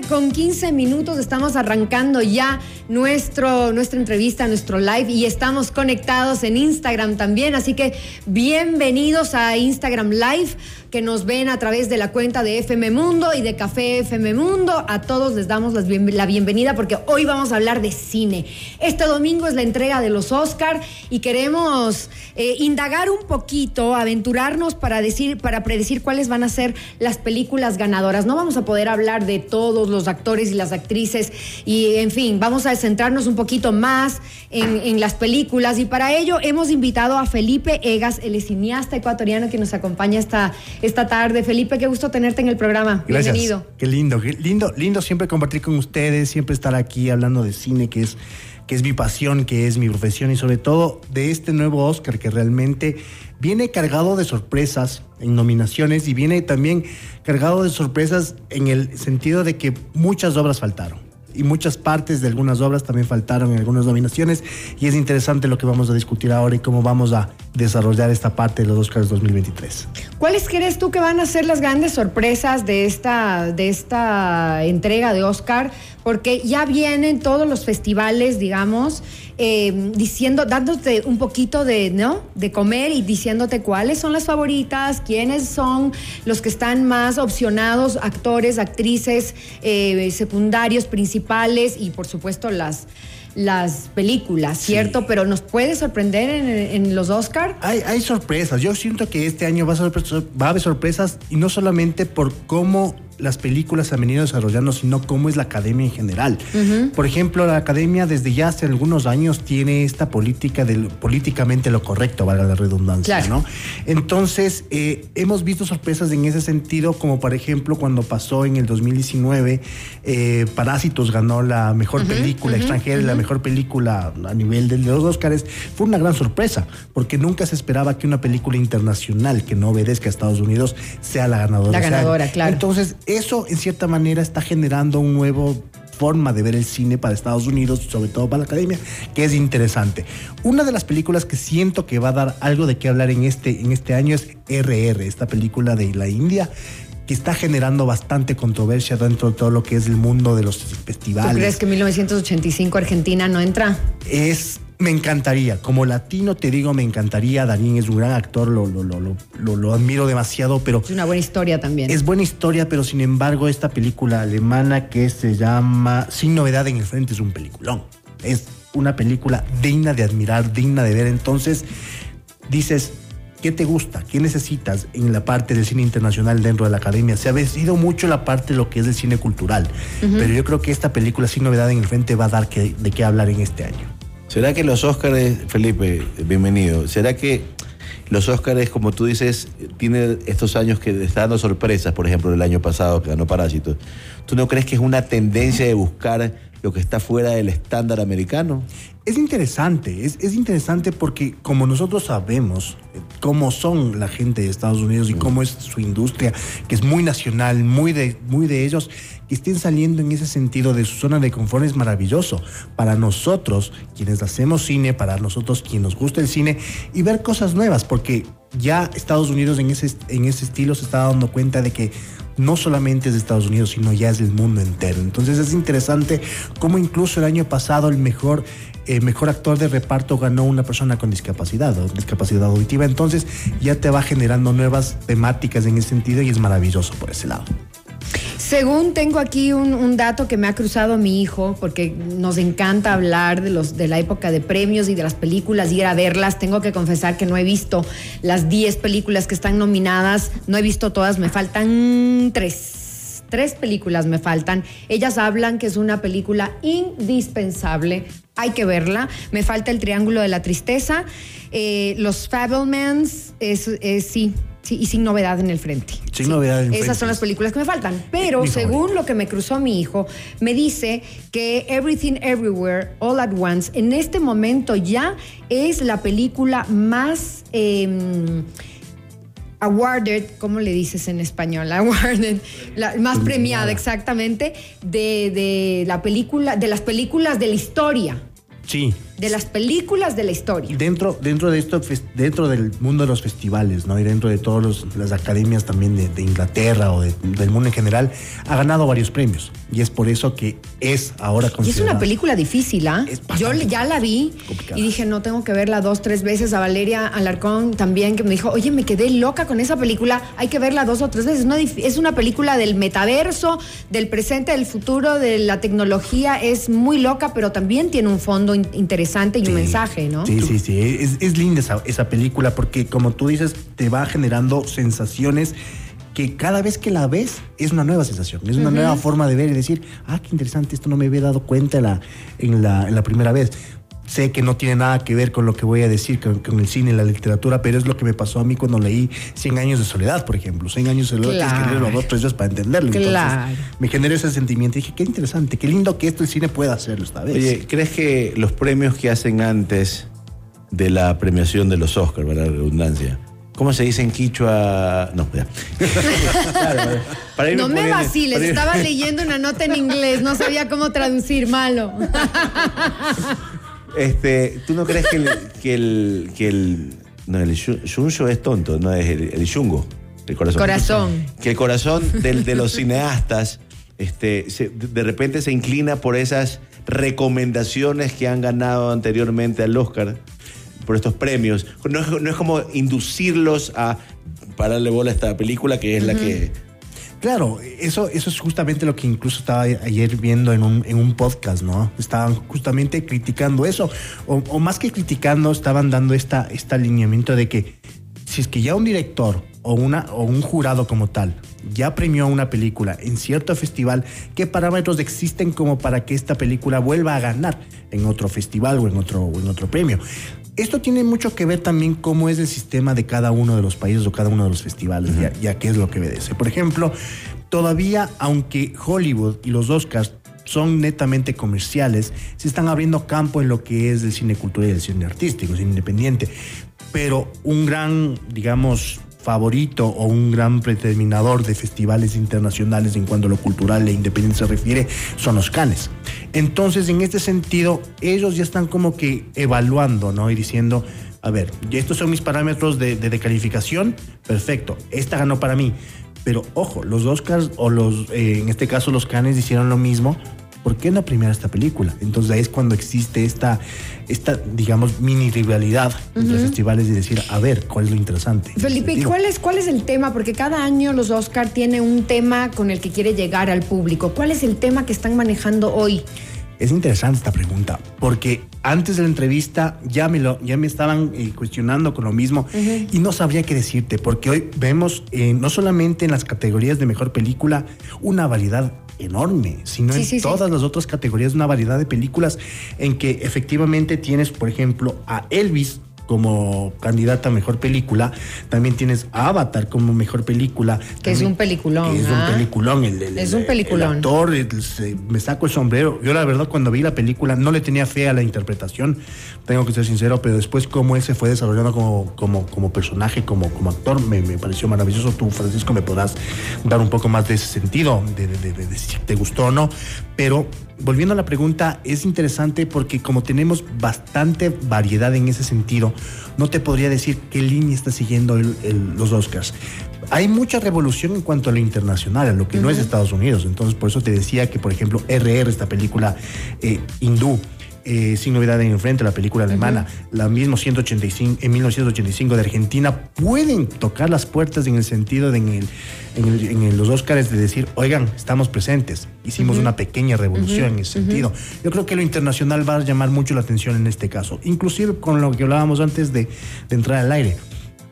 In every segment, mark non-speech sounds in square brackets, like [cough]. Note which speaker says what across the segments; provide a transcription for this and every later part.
Speaker 1: con 15 minutos estamos arrancando ya nuestro, nuestra entrevista, nuestro live y estamos conectados en Instagram también. Así que bienvenidos a Instagram Live que nos ven a través de la cuenta de FM Mundo y de Café FM Mundo. A todos les damos la bienvenida porque hoy vamos a hablar de cine. Este domingo es la entrega de los Oscar y queremos eh, indagar un poquito, aventurarnos para decir, para predecir cuáles van a ser las películas ganadoras. No vamos a poder hablar de todos los actores y las actrices y en fin, vamos a centrarnos un poquito más en, en las películas y para ello hemos invitado a Felipe Egas, el cineasta ecuatoriano que nos acompaña esta esta tarde. Felipe, qué gusto tenerte en el programa.
Speaker 2: Gracias.
Speaker 1: Bienvenido.
Speaker 2: Qué lindo, qué lindo, lindo siempre compartir con ustedes, siempre estar aquí hablando de cine, que es, que es mi pasión, que es mi profesión y sobre todo de este nuevo Oscar que realmente viene cargado de sorpresas en nominaciones y viene también cargado de sorpresas en el sentido de que muchas obras faltaron y muchas partes de algunas obras también faltaron en algunas nominaciones y es interesante lo que vamos a discutir ahora y cómo vamos a desarrollar esta parte de los Oscars 2023.
Speaker 1: ¿Cuáles crees tú que van a ser las grandes sorpresas de esta, de esta entrega de Oscar? Porque ya vienen todos los festivales, digamos, eh, diciendo, dándote un poquito de, ¿no? de comer y diciéndote cuáles son las favoritas, quiénes son los que están más opcionados, actores, actrices, eh, secundarios, principales y por supuesto las las películas, ¿cierto? Pero nos puede sorprender en, los Oscars.
Speaker 2: Hay, hay, sorpresas. Yo siento que este año va a, va a haber sorpresas y no solamente por cómo las películas han venido desarrollando, sino cómo es la academia en general. Por ejemplo, la academia desde ya hace algunos años tiene esta política de políticamente lo correcto, valga la redundancia, ¿no? Entonces, eh, hemos visto sorpresas en ese sentido, como por ejemplo cuando pasó en el 2019, eh, Parásitos ganó la mejor película extranjera y la mejor película a nivel de los Oscars. Fue una gran sorpresa, porque nunca se esperaba que una película internacional que no obedezca a Estados Unidos sea la ganadora.
Speaker 1: La ganadora, claro.
Speaker 2: Entonces, eso en cierta manera está generando un nuevo forma de ver el cine para Estados Unidos, sobre todo para la academia, que es interesante. Una de las películas que siento que va a dar algo de qué hablar en este, en este año es RR, esta película de la India que está generando bastante controversia dentro de todo lo que es el mundo de los festivales.
Speaker 1: ¿Tú crees que en 1985 Argentina no entra?
Speaker 2: Es me encantaría, como latino te digo, me encantaría. Darín es un gran actor, lo, lo, lo, lo, admiro demasiado, pero.
Speaker 1: Es una buena historia también.
Speaker 2: Es buena historia, pero sin embargo, esta película alemana que se llama Sin Novedad en el Frente es un peliculón. Es una película digna de admirar, digna de ver. Entonces, dices, ¿Qué te gusta? ¿Qué necesitas en la parte del cine internacional dentro de la academia? Se ha vencido mucho la parte de lo que es el cine cultural, pero yo creo que esta película Sin Novedad en el Frente va a dar que, de qué hablar en este año.
Speaker 3: ¿Será que los Óscares, Felipe, bienvenido, será que los Óscares, como tú dices, tiene estos años que está dando sorpresas, por ejemplo, el año pasado que ganó Parásitos? ¿Tú no crees que es una tendencia de buscar lo que está fuera del estándar americano?
Speaker 2: Es interesante, es, es, interesante porque como nosotros sabemos eh, cómo son la gente de Estados Unidos y cómo es su industria, que es muy nacional, muy de, muy de ellos, que estén saliendo en ese sentido de su zona de confort es maravilloso. Para nosotros, quienes hacemos cine, para nosotros quienes nos gusta el cine, y ver cosas nuevas, porque ya Estados Unidos en ese, en ese estilo se está dando cuenta de que no solamente es de Estados Unidos, sino ya es del mundo entero. Entonces es interesante cómo incluso el año pasado el mejor, eh, mejor actor de reparto ganó una persona con discapacidad o discapacidad auditiva. Entonces ya te va generando nuevas temáticas en ese sentido y es maravilloso por ese lado.
Speaker 1: Según tengo aquí un, dato que me ha cruzado mi hijo, porque nos encanta hablar de, los, de la época de premios y de las películas ir a verlas, tengo que confesar que no he visto las 10 películas que están nominadas, no he visto todas, me faltan tres. Tres películas me faltan. Ellas hablan que es una película indispensable. Hay que verla. Me falta El Triángulo de la Tristeza. Eh, los Fablemans, es, sí, Sí, y sin novedad en el frente.
Speaker 2: Sin novedad en el
Speaker 1: frente. Esas son las películas que me faltan. Pero según lo que me cruzó mi hijo, me dice que Everything Everywhere All at Once en este momento ya es la película más... Eh, awarded, ¿cómo le dices en español? [laughs] Awarded, la más premiada exactamente de, de la película, de las películas de la historia.
Speaker 2: Sí.
Speaker 1: De las películas de la historia.
Speaker 2: Dentro, dentro de esto, dentro del mundo de los festivales, ¿no? Y dentro de todas las academias también de, de Inglaterra o de- del mundo en general, ha ganado varios premios. Y es por eso que es ahora
Speaker 1: Y es
Speaker 2: considerada.
Speaker 1: una película difícil, ¿ah?
Speaker 2: Es
Speaker 1: Yo ya la vi
Speaker 2: complicada.
Speaker 1: y dije, no, tengo que verla dos, tres veces. A Valeria Alarcón también, que me dijo, oye, me quedé loca con esa película, hay que verla dos o tres veces. No, es una película del metaverso, del presente, del futuro, de la tecnología. Es muy loca, pero también tiene un fondo in- interesante y un mensaje, ¿no?
Speaker 2: Sí, sí, sí. Es, es linda esa, esa película porque, como tú dices, te va generando sensaciones que cada vez que la ves es una nueva sensación, es una nueva forma de ver y decir, ah, qué interesante, esto no me había dado cuenta en la, en la, en la primera vez. Sé que no tiene nada que ver con lo que voy a decir, con, con el cine y la literatura, pero es lo que me pasó a mí cuando leí 100 años de soledad, por ejemplo. 100 años de soledad, tienes que
Speaker 1: Claro.
Speaker 2: leerlo dos, tres veces para entenderlo.
Speaker 1: Claro.
Speaker 2: Entonces, me generó ese sentimiento y dije, qué interesante, qué lindo que esto el cine pueda hacerlo esta vez.
Speaker 3: Oye, ¿crees que los premios que hacen antes de la premiación de los Oscars, para la redundancia, ¿cómo se dice en quichua? No, ya. [laughs] Claro, para
Speaker 1: No me
Speaker 3: poniendo-
Speaker 1: vaciles,
Speaker 3: para ir-
Speaker 1: estaba leyendo una nota en inglés, no sabía cómo traducir, malo. [laughs]
Speaker 3: Este, ¿Tú no crees que el, que el, que el no, el yu- yuncho es tonto, no es el, el yungo, el corazón.
Speaker 1: Corazón.
Speaker 3: Que el corazón del- de los cineastas este, se- de repente se inclina por esas recomendaciones que han ganado anteriormente al Oscar, por estos premios. No es, no es como inducirlos a pararle bola a esta película que es la que...
Speaker 2: Claro, eso, eso es justamente lo que incluso estaba ayer viendo en un, en un podcast, ¿no? Estaban justamente criticando eso, o, más que criticando, estaban dando esta, este alineamiento de que si es que ya un director o, una, o un jurado como tal ya premió una película en cierto festival, ¿qué parámetros existen como para que esta película vuelva a ganar en otro festival o en otro, o en otro premio? Esto tiene mucho que ver también cómo es el sistema de cada uno de los países o cada uno de los festivales, ya, ya qué es lo que obedece. Por ejemplo, todavía, aunque Hollywood y los Oscars son netamente comerciales, se están abriendo campo en lo que es el cine cultural y el cine artístico, el cine independiente. Pero un gran, digamos, favorito o un gran predeterminador de festivales internacionales en cuanto a lo cultural e independiente se refiere son los canes. Entonces, en este sentido, ellos ya están como que evaluando, ¿no? Y diciendo, a ver, estos son mis parámetros de, de, de calificación, perfecto, esta ganó para mí. Pero ojo, los Oscars o los, eh, en este caso los Canes hicieron lo mismo. ¿Por qué no premiar esta película? Entonces ahí es cuando existe esta, esta digamos, mini rivalidad entre festivales y decir, a ver, ¿cuál es lo interesante?
Speaker 1: Felipe, ¿y cuál es, ¿cuál es el tema? Porque cada año los Oscar tiene un tema con el que quiere llegar al público. ¿Cuál es el tema que están manejando hoy?
Speaker 2: Es interesante esta pregunta, porque antes de la entrevista ya me, lo, ya me estaban eh, cuestionando con lo mismo y no sabría qué decirte, porque hoy vemos eh, no solamente en las categorías de mejor película una variedad enorme, sino
Speaker 1: Sí,
Speaker 2: en
Speaker 1: sí, sí.
Speaker 2: todas las otras categorías una variedad de películas en que efectivamente tienes, por ejemplo, a Elvis como candidata a mejor película, también tienes Avatar como mejor película.
Speaker 1: Que es un peliculón,
Speaker 2: es
Speaker 1: ¿ah?
Speaker 2: un peliculón. El, el-
Speaker 1: Es un
Speaker 2: el-
Speaker 1: peliculón.
Speaker 2: el actor, me saco el sombrero. Yo la verdad cuando vi la película no le tenía fe a la interpretación, tengo que ser sincero, pero después cómo él se fue desarrollando como, como, como personaje, como, como actor, me, me pareció maravilloso. Tú, Francisco, me podrás dar un poco más de ese sentido, de, de- de- de- de si te gustó o no. Pero volviendo a la pregunta, es interesante porque como tenemos bastante variedad en ese sentido, no te podría decir qué línea está siguiendo el- el- los Oscars. Hay mucha revolución en cuanto a lo internacional, a lo que no es Estados Unidos. Entonces, por eso te decía que, por ejemplo, RR, esta película eh, hindú, eh, Sin Novedad en Enfrente, la película alemana, la misma 185, en 1985 de Argentina, pueden tocar las puertas en el sentido de en, el- en el- en el- los Óscares de decir, oigan, estamos presentes. Hicimos una pequeña revolución en ese sentido. Yo creo que lo internacional va a llamar mucho la atención en este caso. Inclusive con lo que hablábamos antes de, de entrar al aire.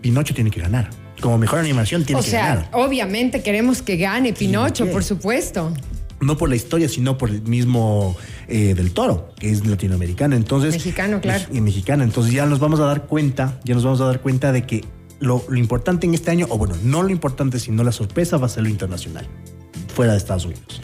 Speaker 2: Pinocho tiene que ganar. Como mejor animación tiene
Speaker 1: O
Speaker 2: que
Speaker 1: sea,
Speaker 2: ganar.
Speaker 1: obviamente queremos que gane Pinocho, por supuesto.
Speaker 2: No por la historia, sino por el mismo eh, del Toro, que es latinoamericano. Entonces,
Speaker 1: Mexicano, claro.
Speaker 2: Y mexicano. Entonces ya nos vamos a dar cuenta, ya nos vamos a dar cuenta de que lo, lo importante en este año, o bueno, no lo importante, sino la sorpresa va a ser lo internacional, fuera de Estados Unidos.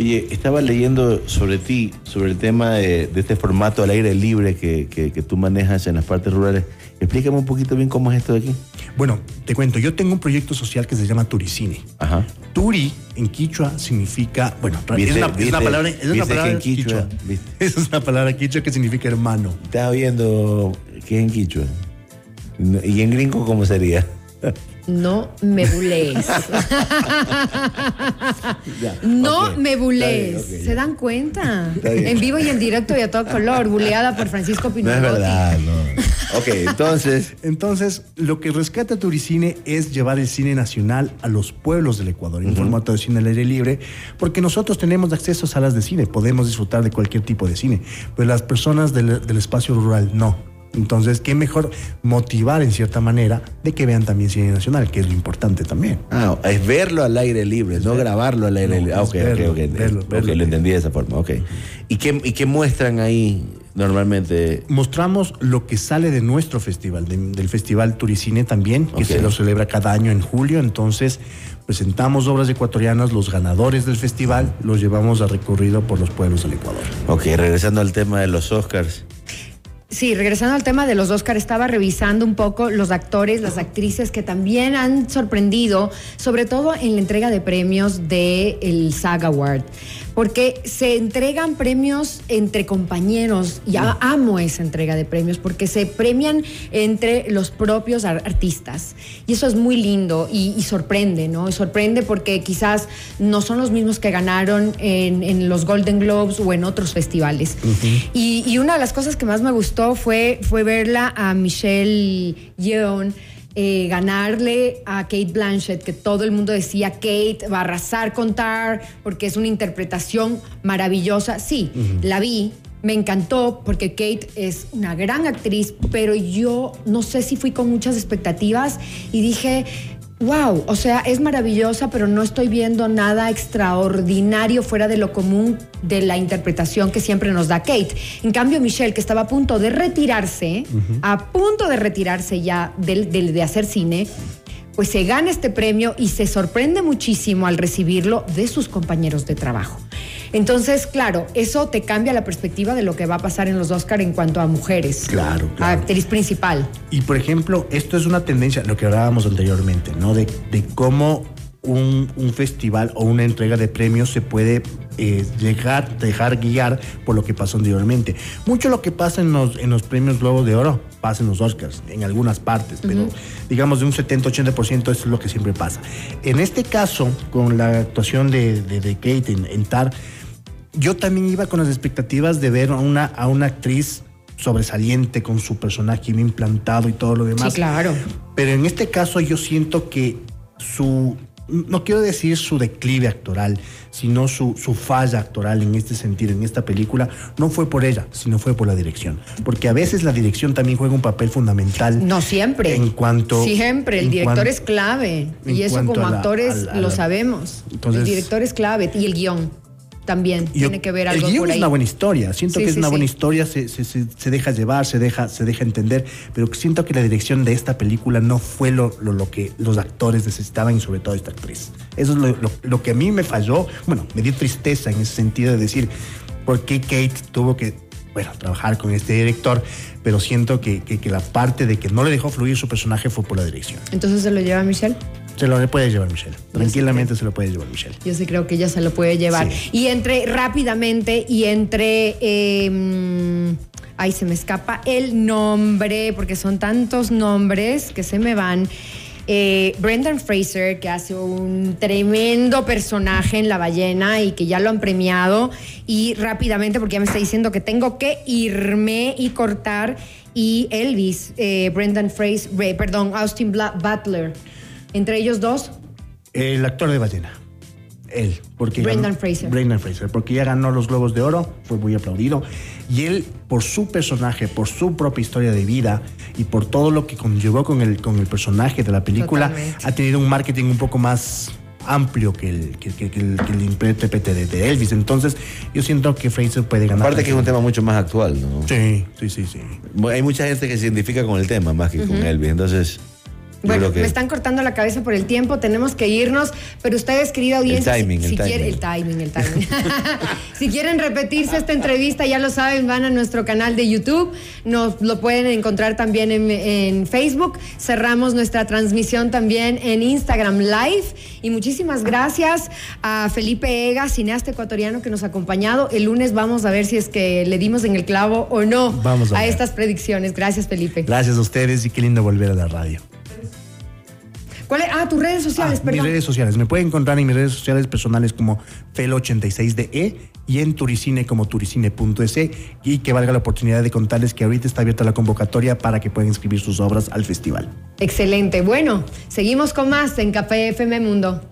Speaker 3: Oye, estaba leyendo sobre ti, sobre el tema de, de este formato al aire libre que, que- que tú manejas en las partes rurales. Explícame un poquito bien cómo es esto de aquí.
Speaker 2: Bueno, te cuento, yo tengo un proyecto social que se llama Turicine.
Speaker 3: Ajá.
Speaker 2: Turi en quichua significa, bueno,
Speaker 3: Viste,
Speaker 2: es, una, es una
Speaker 3: viste,
Speaker 2: palabra, es una
Speaker 3: que
Speaker 2: palabra
Speaker 3: en quichua,
Speaker 2: quichua. [laughs] Es una palabra quichua que significa hermano.
Speaker 3: Estaba viendo qué es en quichua. ¿Y en gringo cómo sería? [laughs]
Speaker 1: No me bulees. [laughs]
Speaker 3: Ya,
Speaker 1: No me bulees. ¿Se dan cuenta? En vivo y en directo y a todo color, buleada por Francisco
Speaker 3: No
Speaker 1: Pino.
Speaker 3: es verdad, no. Ok, entonces, [laughs]
Speaker 2: Entonces, lo que rescata Turicine es llevar el cine nacional a los pueblos del Ecuador en formato de cine al aire libre, porque nosotros tenemos acceso a salas de cine, podemos disfrutar de cualquier tipo de cine, pero las personas del, del espacio rural no. Entonces, qué mejor motivar en cierta manera de que vean también cine nacional, que es lo importante también.
Speaker 3: ah, es verlo al aire libre, no grabarlo al aire
Speaker 2: No,
Speaker 3: libre. Ah, ok,
Speaker 2: verlo,
Speaker 3: ok, ok.
Speaker 2: verlo,
Speaker 3: Ok,
Speaker 2: verlo.
Speaker 3: lo entendí de esa forma, ok. ¿Y qué, y qué muestran ahí normalmente?
Speaker 2: Mostramos lo que sale de nuestro festival, de- del Festival Turicine también, que se lo celebra cada año en julio. Entonces, presentamos obras ecuatorianas, los ganadores del festival, los llevamos a recorrido por los pueblos del Ecuador.
Speaker 3: Ok, regresando al tema de los Oscars.
Speaker 1: Sí, regresando al tema de los Oscar, estaba revisando un poco los actores, las actrices que también han sorprendido, sobre todo en la entrega de premios del el SAG Award, porque se entregan premios entre compañeros. Ya amo esa entrega de premios porque se premian entre los propios ar- artistas y eso es muy lindo y, y sorprende, ¿no? Y sorprende porque quizás no son los mismos que ganaron en, en los Golden Globes o en otros festivales. y, y una de las cosas que más me gustó fue, fue verla a Michelle Yeoh eh, ganarle a Kate Blanchett, que todo el mundo decía Kate va a arrasar con Tar porque es una interpretación maravillosa. Sí, la vi, me encantó porque Kate es una gran actriz, pero yo no sé si fui con muchas expectativas y dije, wow, o sea, es maravillosa, pero no estoy viendo nada extraordinario fuera de lo común de la interpretación que siempre nos da Kate. En cambio, Michelle, que estaba a punto de retirarse, a punto de retirarse ya del- del- de hacer cine, pues se gana este premio y se sorprende muchísimo al recibirlo de sus compañeros de trabajo. Entonces, claro, eso te cambia la perspectiva de lo que va a pasar en los Oscar en cuanto a mujeres.
Speaker 2: Claro,
Speaker 1: A
Speaker 2: claro.
Speaker 1: actriz principal.
Speaker 2: Y por ejemplo, esto es una tendencia, lo que hablábamos anteriormente, ¿no? De, de cómo un, un festival o una entrega de premios se puede eh, llegar, dejar guiar por lo que pasó anteriormente. Mucho lo que pasa en los, en los premios Globos de Oro pasa en los Oscars, en algunas partes, pero digamos de un 70-80% eso es lo que siempre pasa. En este caso, con la actuación de, de- de Kate en, en Tar, yo también iba con las expectativas de ver a una, a una actriz sobresaliente con su personaje bien implantado y todo lo demás.
Speaker 1: Sí, claro.
Speaker 2: Pero en este caso yo siento que su, no quiero decir su declive actoral, sino su, su falla actoral en este sentido, en esta película, no fue por ella, sino fue por la dirección. Porque a veces la dirección también juega un papel fundamental.
Speaker 1: No siempre.
Speaker 2: En cuanto.
Speaker 1: Siempre, el director es clave. Y eso como
Speaker 2: la-
Speaker 1: actores
Speaker 2: a la- a
Speaker 1: lo sabemos.
Speaker 2: Entonces-
Speaker 1: el director es clave. Y el guion también
Speaker 2: Yo-
Speaker 1: tiene que ver algo
Speaker 2: el guion
Speaker 1: por
Speaker 2: es
Speaker 1: ahí.
Speaker 2: una buena historia. Siento
Speaker 1: Sí,
Speaker 2: que es
Speaker 1: sí,
Speaker 2: una
Speaker 1: sí.
Speaker 2: buena historia, se, se- se- deja llevar, se deja, se deja entender, pero siento que la dirección de esta película no fue lo, lo- lo que los actores necesitaban y sobre todo esta actriz. Eso es lo, lo- lo que a mí me falló. Bueno, me dio tristeza en ese sentido de decir, ¿por qué Kate tuvo que, bueno, trabajar con este director? Pero siento que, que- que la parte de que no le dejó fluir su personaje fue por la dirección.
Speaker 1: Entonces se lo lleva Michelle.
Speaker 2: Se lo puede llevar Michelle. Tranquilamente se lo puede llevar Michelle.
Speaker 1: Yo sí creo que ella se lo puede llevar.
Speaker 2: Sí.
Speaker 1: Y entre rápidamente y entre. eh, ay, se me escapa el nombre, porque son tantos nombres que se me van. Eh, Brendan Fraser, que hace un tremendo personaje en La Ballena y que ya lo han premiado. Y rápidamente, porque ya me está diciendo que tengo que irme y cortar. Y Elvis, eh, Brendan Fraser, eh, perdón, Austin Butler. Entre ellos dos,
Speaker 2: El actor de ballena. Él. Porque
Speaker 1: Brendan
Speaker 2: ganó-
Speaker 1: Fraser.
Speaker 2: Brendan Fraser. Porque ya ganó los Globos de Oro, fue muy aplaudido. Y él, por su personaje, por su propia historia de vida y por todo lo que conllevó con el, con el personaje de la película,
Speaker 1: Totalmente.
Speaker 2: ha tenido un marketing un poco más amplio que el, que, que- que el, que el intérprete de, de Elvis. Entonces, yo siento que Fraser puede ganar.
Speaker 3: Aparte que es un tema mucho más actual, ¿no?
Speaker 2: Sí, sí, sí, sí.
Speaker 3: Hay mucha gente que se identifica con el tema más que con Elvis, entonces
Speaker 1: Bueno, me están cortando la cabeza por el tiempo, tenemos que irnos, pero ustedes, querida audiencia,
Speaker 3: el timing,
Speaker 1: si,
Speaker 3: el, timing.
Speaker 1: Quieren, el timing, el timing. [laughs] si quieren repetirse esta entrevista, ya lo saben, van a nuestro canal de YouTube, nos lo pueden encontrar también en, en Facebook, cerramos nuestra transmisión también en Instagram Live y muchísimas gracias a Felipe Ega, cineasta ecuatoriano que nos ha acompañado. El lunes vamos a ver si es que le dimos en el clavo o no
Speaker 2: vamos a,
Speaker 1: a estas predicciones. Gracias, Felipe.
Speaker 2: Gracias a ustedes y qué lindo volver a la radio.
Speaker 1: ¿Cuál es? Ah, tus redes sociales,
Speaker 2: ah,
Speaker 1: perdón.
Speaker 2: Mis redes sociales. Me pueden encontrar en mis redes sociales personales como Fel86DE y en Turicine como turicine.es y que valga la oportunidad de contarles que ahorita está abierta la convocatoria para que puedan inscribir sus obras al festival.
Speaker 1: Excelente. Bueno, seguimos con más en Café FM Mundo.